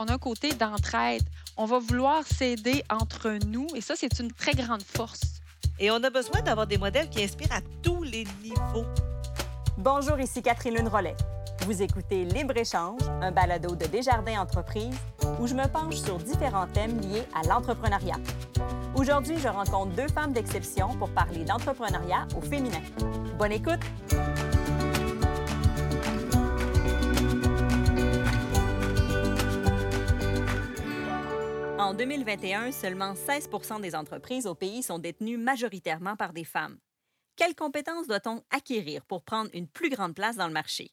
On a un côté d'entraide. On va vouloir s'aider entre nous et ça, c'est une très grande force. Et on a besoin d'avoir des modèles qui inspirent à tous les niveaux. Bonjour, ici Catherine Lune Rollet. Vous écoutez Libre-Échange, un balado de Desjardins Entreprises où je me penche sur différents thèmes liés à l'entrepreneuriat. Aujourd'hui, je rencontre deux femmes d'exception pour parler d'entrepreneuriat au féminin. Bonne écoute! En 2021, seulement 16 des entreprises au pays sont détenues majoritairement par des femmes. Quelles compétences doit-on acquérir pour prendre une plus grande place dans le marché?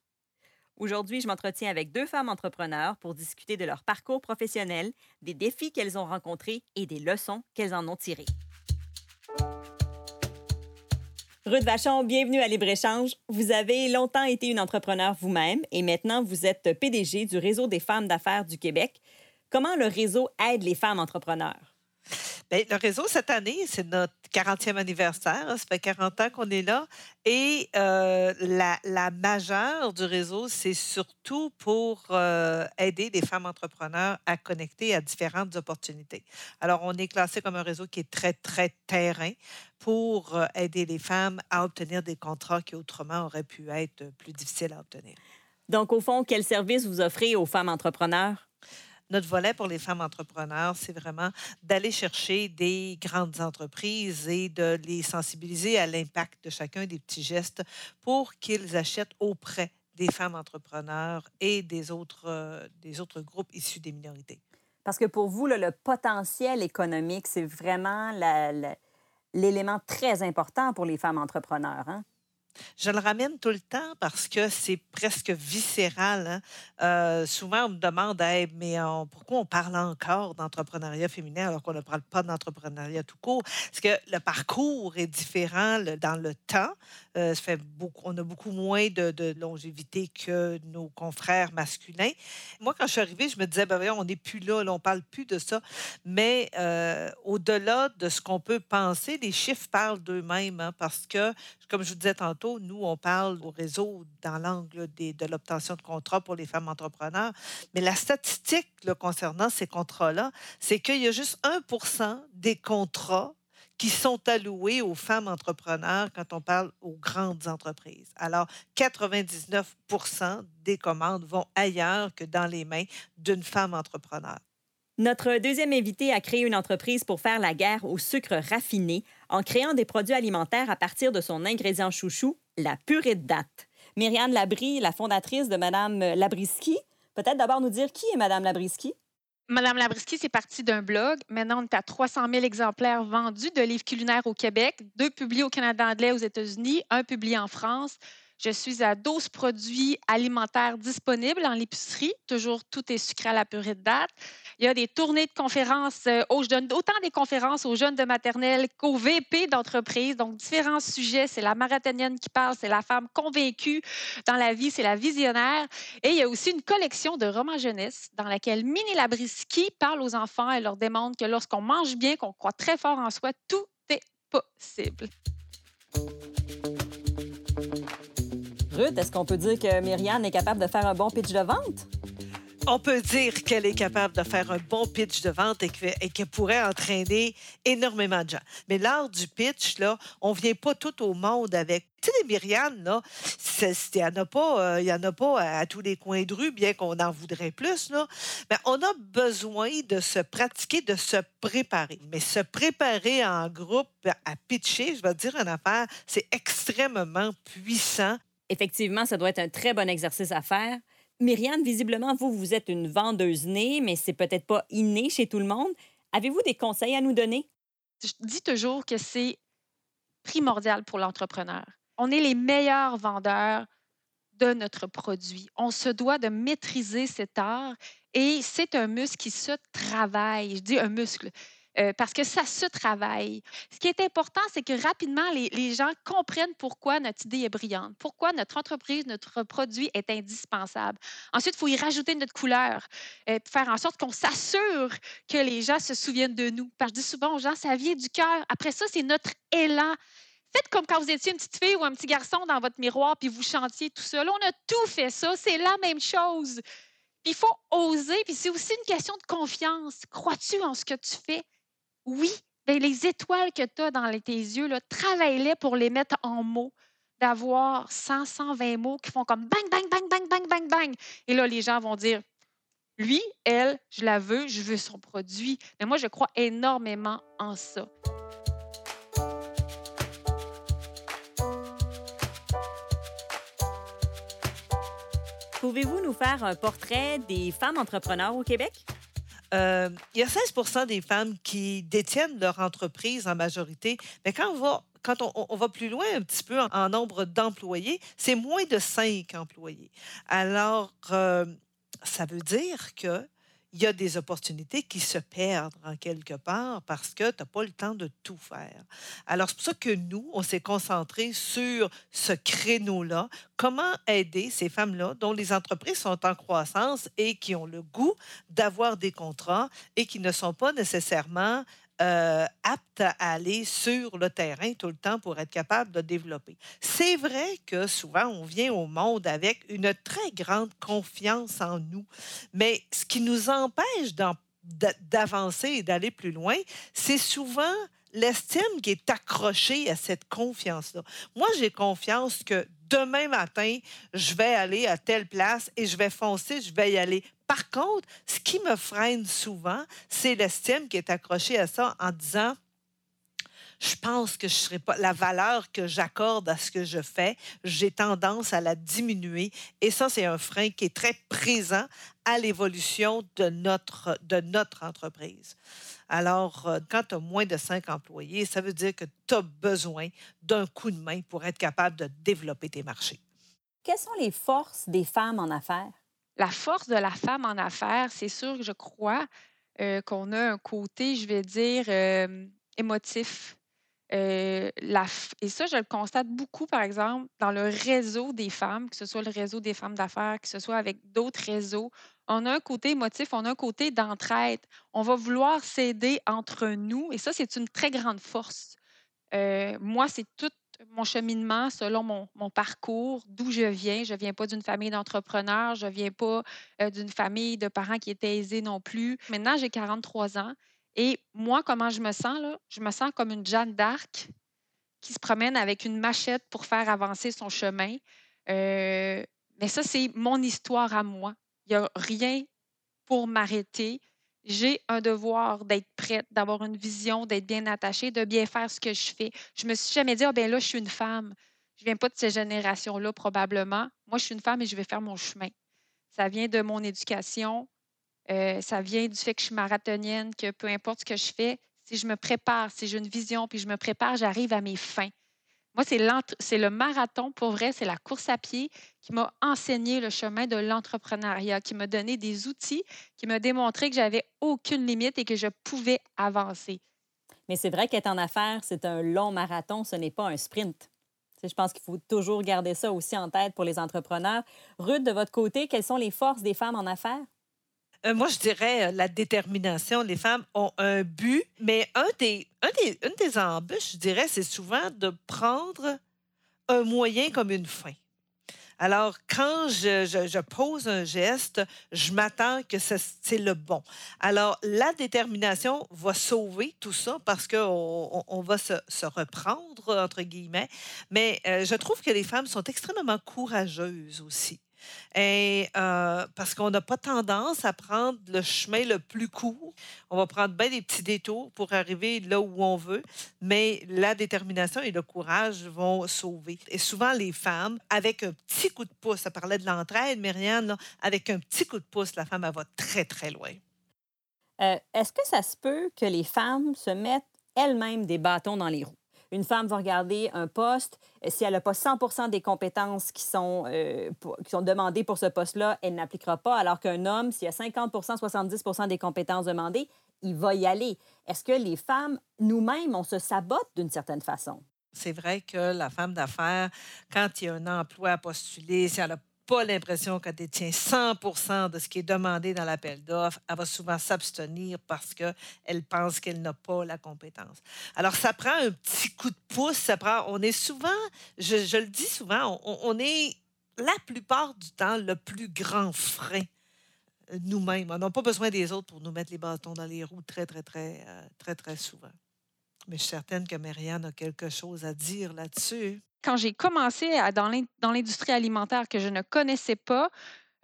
Aujourd'hui, je m'entretiens avec deux femmes entrepreneurs pour discuter de leur parcours professionnel, des défis qu'elles ont rencontrés et des leçons qu'elles en ont tirées. Ruth Vachon, bienvenue à Libre-Échange. Vous avez longtemps été une entrepreneur vous-même et maintenant vous êtes PDG du Réseau des femmes d'affaires du Québec. Comment le réseau aide les femmes entrepreneurs? Bien, le réseau, cette année, c'est notre 40e anniversaire. Ça fait 40 ans qu'on est là. Et euh, la, la, majeure du réseau, c'est surtout pour euh, aider les femmes entrepreneurs à connecter à différentes opportunités. Alors, on est classé comme un réseau qui est très, très terrain pour euh, aider les femmes à obtenir des contrats qui autrement auraient pu être plus difficiles à obtenir. Donc, au fond, quel service vous offrez aux femmes entrepreneurs? Notre volet pour les femmes entrepreneurs, c'est vraiment d'aller chercher des grandes entreprises et de les sensibiliser à l'impact de chacun des petits gestes pour qu'ils achètent auprès des femmes entrepreneurs et des autres, euh, des autres groupes issus des minorités. Parce que pour vous, le potentiel économique, c'est vraiment l'élément très important pour les femmes entrepreneurs. Hein? Je le ramène tout le temps parce que c'est presque viscéral. Hein. Euh, souvent, on me demande mais pourquoi on parle encore d'entrepreneuriat féminin alors qu'on ne parle pas d'entrepreneuriat tout court? Parce que le parcours est différent dans le temps. Euh, on a beaucoup moins de, longévité que nos confrères masculins. Moi, quand je suis arrivée, je me disais ben, on n'est plus là, on ne parle plus de ça. Mais euh, au-delà de ce qu'on peut penser, les chiffres parlent d'eux-mêmes hein, parce que, comme je vous disais tantôt, nous, on parle au réseau dans l'angle de l'obtention de contrats pour les femmes entrepreneurs. Mais la statistique concernant ces contrats-là, c'est qu'il y a juste 1% des contrats qui sont alloués aux femmes entrepreneurs quand on parle aux grandes entreprises. Alors, 99% des commandes vont ailleurs que dans les mains d'une femme entrepreneur. Notre deuxième invité a créé une entreprise pour faire la guerre au sucre raffiné en créant des produits alimentaires à partir de son ingrédient chouchou, la purée de date. Myriane Labrie, la fondatrice de Madame Labriski. Peut-être d'abord nous dire qui est Madame Labriski? Madame Labriski, c'est parti d'un blog. Maintenant, on est à 300 000 exemplaires vendus de livres culinaires au Québec, deux publiés au Canada anglais aux États-Unis, un publié en France. Je suis à 12 produits alimentaires disponibles en l'épicerie. Toujours, tout est sucré à la purée de date. Il y a des tournées de conférences. Euh, je donne autant des conférences aux jeunes de maternelle qu'aux VP d'entreprise. Donc, différents sujets. C'est la marathonienne qui parle, c'est la femme convaincue dans la vie, c'est la visionnaire. Et il y a aussi une collection de romans jeunesse dans laquelle Minnie Labriski parle aux enfants et leur démontre que lorsqu'on mange bien, qu'on croit très fort en soi, tout est possible. Est-ce qu'on peut dire que Myriane est capable de faire un bon pitch de vente? on peut dire qu'elle est capable de faire un bon pitch de vente et qu'elle pourrait entraîner énormément de gens. Mais l'art du pitch, là, on vient pas tout au monde avec. Tu sais, les Myriane, là, il n'y en, a pas, y en a pas à, tous les coins de rue, bien qu'on en voudrait plus, là. Mais on a besoin de se pratiquer, de se préparer. Mais se préparer en groupe à pitcher, je vais dire une affaire, c'est extrêmement puissant Effectivement, ça doit être un très bon exercice à faire. Myriane, visiblement, vous, vous êtes une vendeuse née, mais c'est peut-être pas inné chez tout le monde. Avez-vous des conseils à nous donner? Je dis toujours que c'est primordial pour l'entrepreneur. On est les meilleurs vendeurs de notre produit. On se doit de maîtriser cet art et c'est un muscle qui se travaille. Je dis un muscle. Euh, parce que ça se travaille. Ce qui est important, c'est que rapidement, les, gens comprennent pourquoi notre idée est brillante, pourquoi notre entreprise, notre produit est indispensable. Ensuite, il faut y rajouter notre couleur, euh, faire en sorte qu'on s'assure que les gens se souviennent de nous. Parce que je dis souvent aux gens, ça vient du cœur. Après ça, c'est notre élan. Faites comme quand vous étiez une petite fille ou un petit garçon dans votre miroir puis vous chantiez tout seul. On a tout fait ça. C'est la même chose. Puis il faut oser, puis c'est aussi une question de confiance. Crois-tu en ce que tu fais? Oui, bien, les étoiles que tu as dans tes yeux, travaille-les pour les mettre en mots d'avoir 100, 120 mots qui font comme bang, bang, bang, bang, bang, bang, bang. Et là, les gens vont dire, lui, elle, je la veux, je veux son produit. Mais moi, je crois énormément en ça. Pouvez-vous nous faire un portrait des femmes entrepreneurs au Québec? Euh, il y a 16% des femmes qui détiennent leur entreprise en majorité, mais quand on va plus loin un petit peu en, nombre d'employés, c'est moins de 5 employés. Alors, euh, ça veut dire que il y a des opportunités qui se perdent en quelque part parce que tu n'as pas le temps de tout faire. Alors, c'est pour ça que nous, on s'est concentré sur ce créneau-là. Comment aider ces femmes-là dont les entreprises sont en croissance et qui ont le goût d'avoir des contrats et qui ne sont pas nécessairement euh, apte à aller sur le terrain tout le temps pour être capable de développer. C'est vrai que souvent, on vient au monde avec une très grande confiance en nous, mais ce qui nous empêche d'avancer et d'aller plus loin, c'est souvent l'estime qui est accrochée à cette confiance-là. Moi, j'ai confiance que demain matin, je vais aller à telle place et je vais foncer, je vais y aller. Par contre, ce qui me freine souvent, c'est l'estime qui est accrochée à ça en disant je pense que je serai pas la valeur que j'accorde à ce que je fais, j'ai tendance à la diminuer et ça c'est un frein qui est très présent à l'évolution de notre de notre entreprise. Alors euh, quand tu as moins de cinq employés, ça veut dire que tu as besoin d'un coup de main pour être capable de développer tes marchés. Quelles sont les forces des femmes en affaires? La force de la femme en affaires, c'est sûr, je crois, euh, qu'on a un côté, je vais dire, euh, émotif. Euh, et ça, je le constate beaucoup, par exemple, dans le réseau des femmes, que ce soit le réseau des femmes d'affaires, que ce soit avec d'autres réseaux. On a un côté émotif, on a un côté d'entraide. On va vouloir s'aider entre nous, et ça, c'est une très grande force. moi, c'est tout mon cheminement selon mon, parcours, d'où je viens. Je ne viens pas d'une famille d'entrepreneurs, je ne viens pas euh, d'une famille de parents qui étaient aisés non plus. Maintenant, j'ai 43 ans et moi, comment je me sens? Là? Je me sens comme une Jeanne d'Arc qui se promène avec une machette pour faire avancer son chemin. Euh, mais ça, c'est mon histoire à moi. Il n'y a rien pour m'arrêter j'ai un devoir d'être prête, d'avoir une vision, d'être bien attachée, de bien faire ce que je fais. Je me suis jamais dit, ah ben là, je suis une femme. Je viens pas de ces générations-là, probablement. Moi, je suis une femme et je vais faire mon chemin. Ça vient de mon éducation. Euh, ça vient du fait que je suis marathonienne, que peu importe ce que je fais, si je me prépare, si j'ai une vision, puis je me prépare, j'arrive à mes fins. Moi, c'est le marathon, pour vrai, c'est la course à pied qui m'a enseigné le chemin de l'entrepreneuriat, qui m'a donné des outils, qui m'a démontré que j'avais aucune limite et que je pouvais avancer. Mais c'est vrai qu'être en affaires, c'est un long marathon, ce n'est pas un sprint. Je pense qu'il faut toujours garder ça aussi en tête pour les entrepreneurs. Ruth, de votre côté, quelles sont les forces des femmes en affaires? Euh, moi, je dirais euh, la détermination. Les femmes ont un but, mais un des, un des, une des embûches, je dirais, c'est souvent de prendre un moyen comme une fin. Alors, quand je, je, pose un geste, je m'attends que c'est le bon. Alors, la détermination va sauver tout ça parce qu'on on, va se, se, reprendre, entre guillemets. Mais euh, je trouve que les femmes sont extrêmement courageuses aussi. Et euh, parce qu'on n'a pas tendance à prendre le chemin le plus court. On va prendre bien des petits détours pour arriver là où on veut, mais la détermination et le courage vont sauver. Et souvent, les femmes, avec un petit coup de pouce, ça parlait de l'entraide, Myriam, avec un petit coup de pouce, la femme, elle va très, très loin. Euh, est-ce que ça se peut que les femmes se mettent elles-mêmes des bâtons dans les roues? Une femme va regarder un poste. Euh, si elle n'a pas 100 des compétences qui sont, euh, qui sont demandées pour ce poste-là, elle n'appliquera pas. Alors qu'un homme, s'il a 50% 70% des compétences demandées, il va y aller. Est-ce que les femmes, nous-mêmes, on se sabote d'une certaine façon? C'est vrai que la femme d'affaires, quand il y a un emploi à postuler, si elle a pas l'impression qu'elle détient 100 de ce qui est demandé dans l'appel d'offres. Elle va souvent s'abstenir parce qu'elle pense qu'elle n'a pas la compétence. Alors, ça prend un petit coup de pouce. Ça prend, on est souvent, je, le dis souvent, on, est la plupart du temps le plus grand frein nous-mêmes. On n'a pas besoin des autres pour nous mettre les bâtons dans les roues très, très, très, euh, très, très souvent. Mais je suis certaine que Marianne a quelque chose à dire là-dessus. Quand j'ai commencé dans l'industrie alimentaire que je ne connaissais pas,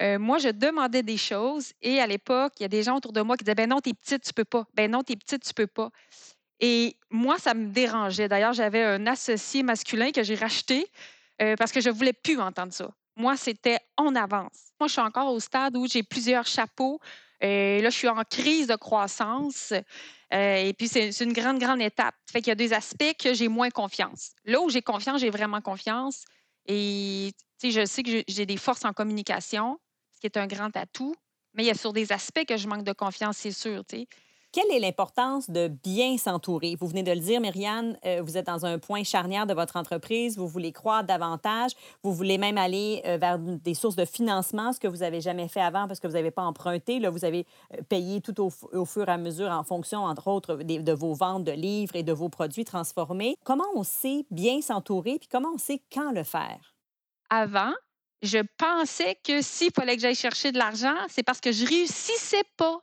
euh, moi, je demandais des choses et à l'époque, il y a des gens autour de moi qui disaient Ben non, t'es petite, tu peux pas. Ben non, t'es petite, tu peux pas. Et moi, ça me dérangeait. D'ailleurs, j'avais un associé masculin que j'ai racheté euh, parce que je ne voulais plus entendre ça. Moi, c'était en avance. Moi, je suis encore au stade où j'ai plusieurs chapeaux. Euh, là, je suis en crise de croissance. Euh, et puis, c'est une grande, grande étape. Fait qu'il y a des aspects que j'ai moins confiance. Là où j'ai confiance, j'ai vraiment confiance. Et je sais que j'ai des forces en communication, ce qui est un grand atout. Mais il y a sur des aspects que je manque de confiance, c'est sûr. Quelle est l'importance de bien s'entourer? Vous venez de le dire, Myriane, euh, vous êtes dans un point charnière de votre entreprise, vous voulez croître davantage, vous voulez même aller euh, vers des sources de financement, ce que vous n'avez jamais fait avant parce que vous n'avez pas emprunté. Là, vous avez euh, payé tout au, fur et à mesure en fonction, entre autres, de, vos ventes de livres et de vos produits transformés. Comment on sait bien s'entourer, puis comment on sait quand le faire? Avant, je pensais que s'il fallait que j'aille chercher de l'argent, c'est parce que je réussissais pas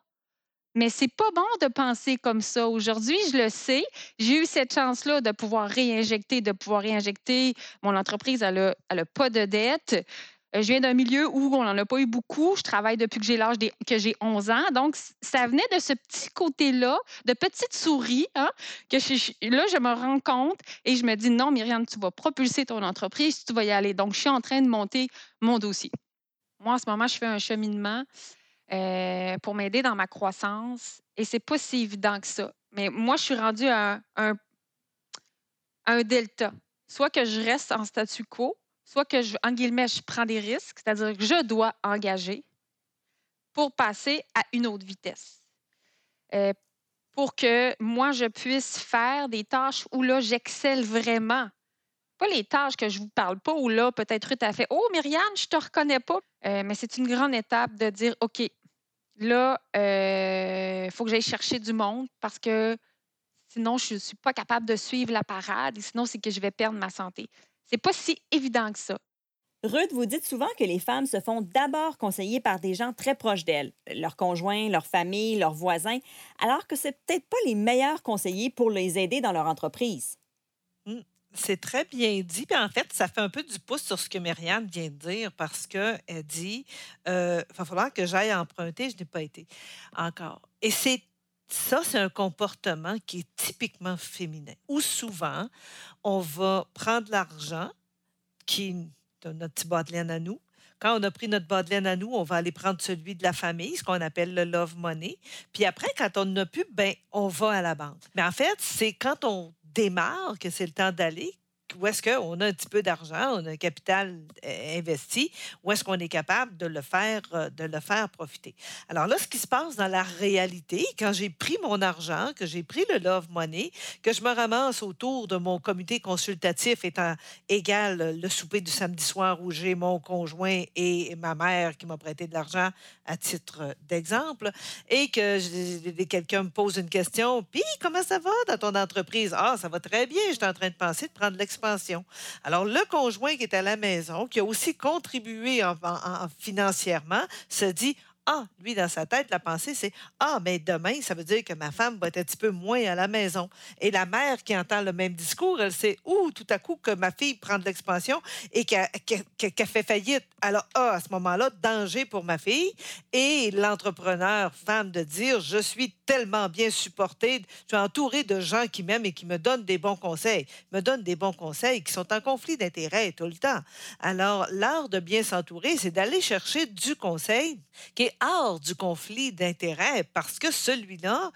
mais c'est pas bon de penser comme ça. Aujourd'hui, je le sais. J'ai eu cette chance-là de pouvoir réinjecter, de pouvoir réinjecter. Mon entreprise, elle n'a pas de dette. Euh, je viens d'un milieu où on n'en a pas eu beaucoup. Je travaille depuis que j'ai l'âge que j'ai 11 ans. Donc, ça venait de ce petit côté-là, de petite souris, hein, que là, je me rends compte et je me dis non, Myriam, tu vas propulser ton entreprise, tu vas y aller. Donc, je suis en train de monter mon dossier. Moi, en ce moment, je fais un cheminement euh, pour m'aider dans ma croissance. Et c'est pas si évident que ça. Mais moi, je suis rendue à un, delta. Soit que je reste en statu quo, soit que, je, guillemets, je prends des risques, c'est-à-dire que je dois engager pour passer à une autre vitesse. Euh, pour que moi, je puisse faire des tâches où là, j'excelle vraiment. Pas les tâches que je vous parle pas, où là, peut-être Ruth a fait Oh, Myriam, je te reconnais pas. Euh, mais c'est une grande étape de dire OK, Là, il euh, faut que j'aille chercher du monde parce que sinon, je ne suis pas capable de suivre la parade et sinon, c'est que je vais perdre ma santé. C'est pas si évident que ça. Ruth, vous dites souvent que les femmes se font d'abord conseiller par des gens très proches d'elles, leurs conjoints, leur famille, leurs voisins, alors que c'est peut-être pas les meilleurs conseillers pour les aider dans leur entreprise. Mmh. C'est très bien dit. Puis en fait, ça fait un peu du pouce sur ce que Myriam vient de dire parce qu'elle dit euh, il va falloir que j'aille emprunter, je n'ai pas été encore. Et c'est ça, c'est un comportement qui est typiquement féminin, où souvent, on va prendre l'argent, qui est notre petit bas de laine à nous, quand on a pris notre bas de laine à nous, on va aller prendre celui de la famille, ce qu'on appelle le love money. Puis après, quand on n'a plus, ben, on va à la banque. Mais en fait, c'est quand on démarre que c'est le temps d'aller où est-ce qu'on a un petit peu d'argent, on a un capital euh, investi, où est-ce qu'on est capable de le faire, euh, de le faire profiter? Alors là, ce qui se passe dans la réalité, quand j'ai pris mon argent, que j'ai pris le Love Money, que je me ramasse autour de mon comité consultatif étant égal le souper du samedi soir où j'ai mon conjoint et ma mère qui m'a prêté de l'argent à titre d'exemple, et que quelqu'un me pose une question, puis comment ça va dans ton entreprise? Ah, ça va très bien, je suis en train de penser de prendre l'expérience alors, le conjoint qui est à la maison, qui a aussi contribué financièrement, se dit ah, lui, dans sa tête, la pensée, c'est Ah, mais demain, ça veut dire que ma femme va être un petit peu moins à la maison. Et la mère qui entend le même discours, elle sait Ouh, tout à coup, que ma fille prend de l'expansion et qu'elle fait faillite. Alors, ah, à ce moment-là, danger pour ma fille. Et l'entrepreneur, femme, de dire Je suis tellement bien supportée, je suis entourée de gens qui m'aiment et qui me donnent des bons conseils, me donnent des bons conseils qui sont en conflit d'intérêts tout le temps. Alors, l'art de bien s'entourer, c'est d'aller chercher du conseil qui est hors du conflit d'intérêts parce que celui-là,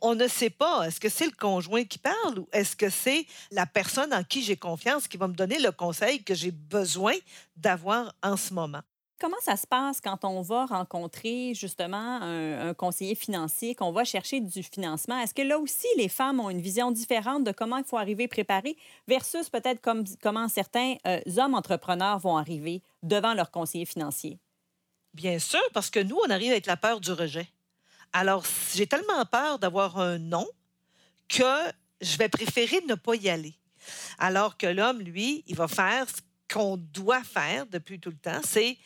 on, ne sait pas, est-ce que c'est le conjoint qui parle ou est-ce que c'est la personne en qui j'ai confiance qui va me donner le conseil que j'ai besoin d'avoir en ce moment? Comment ça se passe quand on va rencontrer justement un, conseiller financier, qu'on va chercher du financement? Est-ce que là aussi, les femmes ont une vision différente de comment il faut arriver préparé versus peut-être comme, comment certains euh, hommes entrepreneurs vont arriver devant leur conseiller financier? Bien sûr, parce que nous, on arrive avec la peur du rejet. Alors, j'ai tellement peur d'avoir un non que je vais préférer ne pas y aller. Alors que l'homme, lui, il va faire ce qu'on doit faire depuis tout le temps, c'est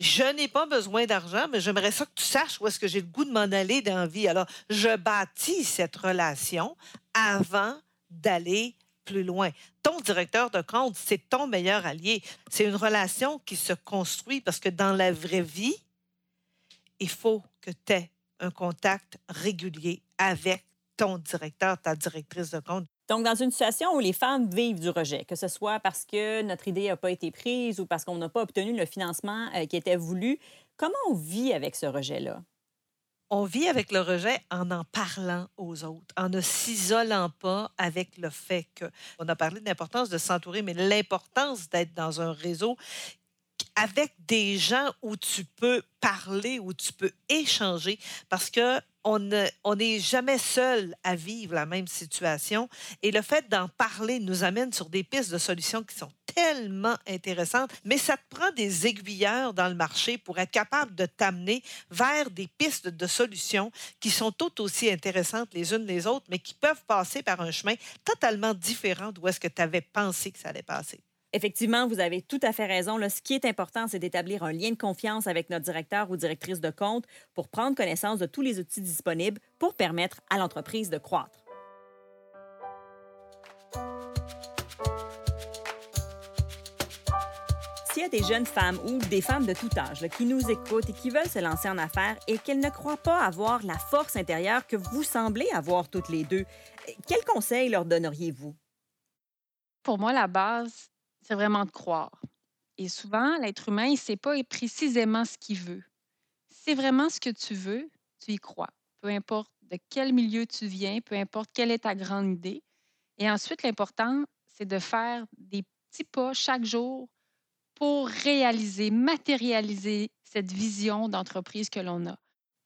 je n'ai pas besoin d'argent, mais j'aimerais ça que tu saches où est-ce que j'ai le goût de m'en aller dans la vie. Alors, je bâtis cette relation avant d'aller plus loin. Ton directeur de compte, c'est ton meilleur allié. C'est une relation qui se construit parce que dans la vraie vie, il faut que tu aies un contact régulier avec ton directeur, ta directrice de compte. Donc, dans une situation où les femmes vivent du rejet, que ce soit parce que notre idée n'a pas été prise ou parce qu'on n'a pas obtenu le financement euh, qui était voulu, comment on vit avec ce rejet-là? On vit avec le rejet en en parlant aux autres, en ne s'isolant pas avec le fait que. On a parlé de l'importance de s'entourer, mais l'importance d'être dans un réseau avec des gens où tu peux parler, où tu peux échanger, parce que on n'est jamais seul à vivre la même situation. Et le fait d'en parler nous amène sur des pistes de solutions qui sont tellement intéressantes, mais ça te prend des aiguilleurs dans le marché pour être capable de t'amener vers des pistes de solutions qui sont tout aussi intéressantes les unes les autres, mais qui peuvent passer par un chemin totalement différent d'où est-ce que tu avais pensé que ça allait passer. Effectivement, vous avez tout à fait raison. ce qui est important, c'est d'établir un lien de confiance avec notre directeur ou directrice de compte pour prendre connaissance de tous les outils disponibles pour permettre à l'entreprise de croître. S'il y a des jeunes femmes ou des femmes de tout âge qui nous écoutent et qui veulent se lancer en affaires et qu'elles ne croient pas avoir la force intérieure que vous semblez avoir toutes les deux, quels conseils leur donneriez-vous? Pour moi, la base, c'est vraiment de croire. Et souvent, l'être humain, il ne sait pas précisément ce qu'il veut. c'est vraiment ce que tu veux, tu y crois. Peu importe de quel milieu tu viens, peu importe quelle est ta grande idée. Et ensuite, l'important, c'est de faire des petits pas chaque jour pour réaliser, matérialiser cette vision d'entreprise que l'on a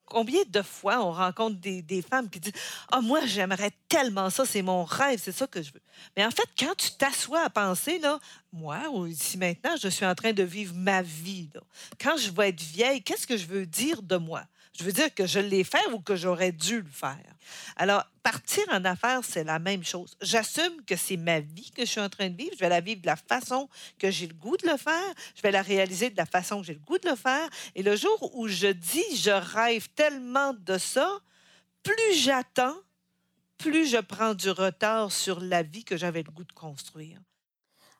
combien de fois on rencontre des, femmes qui disent Ah, moi, j'aimerais tellement ça, c'est mon rêve, c'est ça que je veux. Mais en fait, quand tu t'assois à penser, là, moi, ici maintenant, je suis en train de vivre ma vie. Quand je vais être vieille, qu'est-ce que je veux dire de moi? Je veux dire que je l'ai fait ou que j'aurais dû le faire. Alors, partir en affaires, c'est la même chose. J'assume que c'est ma vie que je suis en train de vivre. Je vais la vivre de la façon que j'ai le goût de le faire. Je vais la réaliser de la façon que j'ai le goût de le faire. Et le jour où je dis je rêve tellement de ça, plus j'attends, plus je prends du retard sur la vie que j'avais le goût de construire.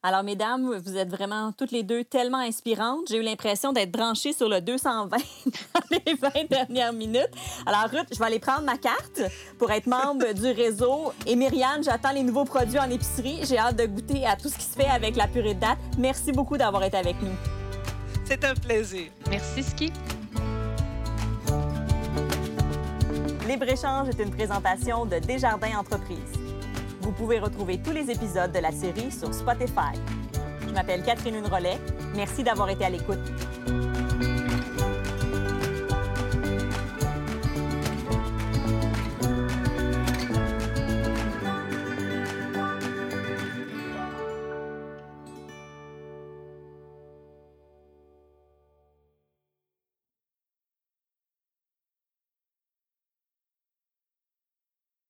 Alors, mesdames, vous êtes vraiment toutes les deux tellement inspirantes. J'ai eu l'impression d'être branchée sur le 220 dans les 20 dernières minutes. Alors, Ruth, je vais aller prendre ma carte pour être membre du réseau. Et Myriane, j'attends les nouveaux produits en épicerie. J'ai hâte de goûter à tout ce qui se fait avec la purée de date. Merci beaucoup d'avoir été avec nous. C'est un plaisir. Merci, Ski. Libre-échange est une présentation de Desjardins Entreprises. Vous pouvez retrouver tous les épisodes de la série sur Spotify. Je m'appelle Catherine Rollet. Merci d'avoir été à l'écoute.